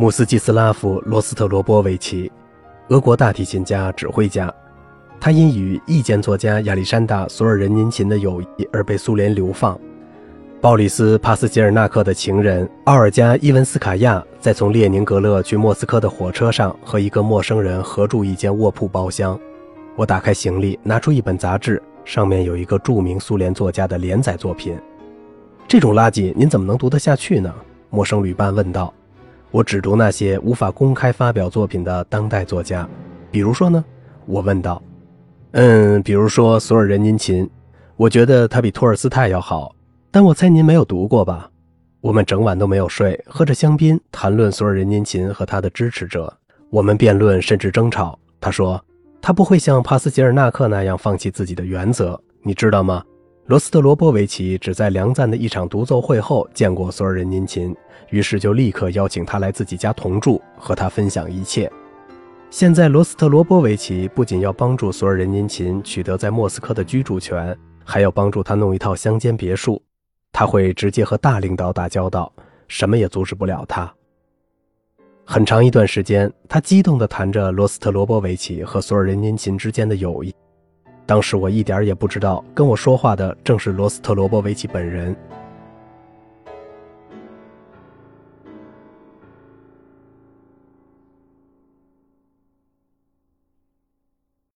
穆斯季斯拉夫·罗斯特罗波维奇，俄国大提琴家、指挥家。他因与意见作家亚历山大·索尔仁尼琴的友谊而被苏联流放。鲍里斯·帕斯捷尔纳克的情人奥尔加·伊文斯卡娅在从列宁格勒去莫斯科的火车上和一个陌生人合住一间卧铺包厢。我打开行李，拿出一本杂志，上面有一个著名苏联作家的连载作品。这种垃圾您怎么能读得下去呢？陌生旅伴问道。我只读那些无法公开发表作品的当代作家，比如说呢？我问道。嗯，比如说索尔仁尼琴，我觉得他比托尔斯泰要好。但我猜您没有读过吧？我们整晚都没有睡，喝着香槟，谈论索尔仁尼琴和他的支持者。我们辩论，甚至争吵。他说他不会像帕斯捷尔纳克那样放弃自己的原则，你知道吗？罗斯特罗波维奇只在梁赞的一场独奏会后见过索尔仁尼琴，于是就立刻邀请他来自己家同住，和他分享一切。现在，罗斯特罗波维奇不仅要帮助索尔仁尼琴取得在莫斯科的居住权，还要帮助他弄一套乡间别墅。他会直接和大领导打交道，什么也阻止不了他。很长一段时间，他激动地谈着罗斯特罗波维奇和索尔仁尼琴之间的友谊。当时我一点也不知道，跟我说话的正是罗斯特罗波维奇本人。